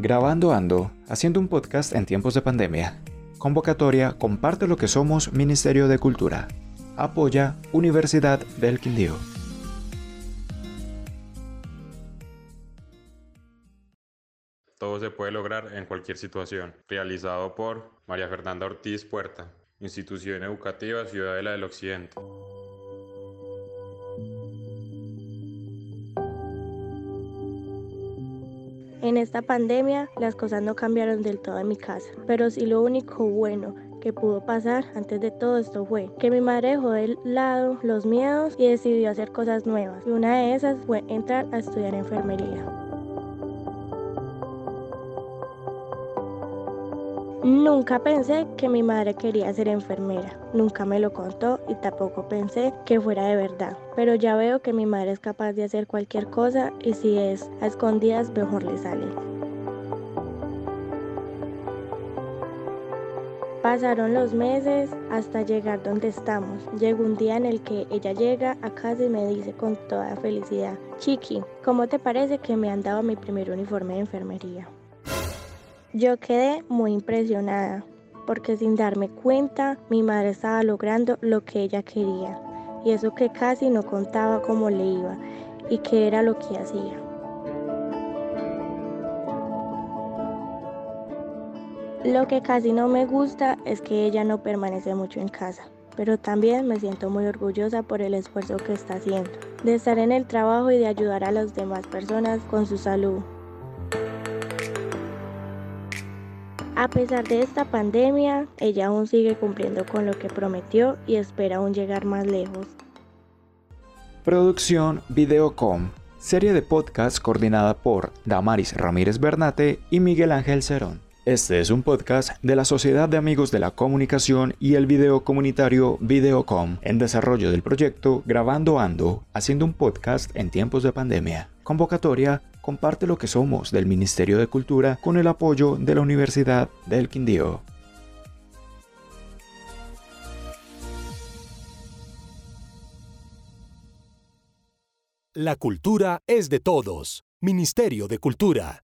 Grabando Ando, haciendo un podcast en tiempos de pandemia. Convocatoria Comparte lo que somos Ministerio de Cultura. Apoya Universidad del Quindío. Todo se puede lograr en cualquier situación. Realizado por María Fernanda Ortiz Puerta, Institución Educativa Ciudadela del Occidente. En esta pandemia las cosas no cambiaron del todo en mi casa, pero sí lo único bueno que pudo pasar antes de todo esto fue que mi madre dejó de lado los miedos y decidió hacer cosas nuevas. Y una de esas fue entrar a estudiar enfermería. Nunca pensé que mi madre quería ser enfermera, nunca me lo contó y tampoco pensé que fuera de verdad, pero ya veo que mi madre es capaz de hacer cualquier cosa y si es a escondidas mejor le sale. Pasaron los meses hasta llegar donde estamos. Llegó un día en el que ella llega a casa y me dice con toda felicidad, Chiqui, ¿cómo te parece que me han dado mi primer uniforme de enfermería? Yo quedé muy impresionada porque sin darme cuenta mi madre estaba logrando lo que ella quería y eso que casi no contaba cómo le iba y qué era lo que hacía. Lo que casi no me gusta es que ella no permanece mucho en casa, pero también me siento muy orgullosa por el esfuerzo que está haciendo, de estar en el trabajo y de ayudar a las demás personas con su salud. A pesar de esta pandemia, ella aún sigue cumpliendo con lo que prometió y espera aún llegar más lejos. Producción Videocom, serie de podcast coordinada por Damaris Ramírez Bernate y Miguel Ángel Cerón. Este es un podcast de la Sociedad de Amigos de la Comunicación y el video comunitario Videocom, en desarrollo del proyecto Grabando Ando, haciendo un podcast en tiempos de pandemia. Convocatoria comparte lo que somos del Ministerio de Cultura con el apoyo de la Universidad del Quindío. La cultura es de todos. Ministerio de Cultura.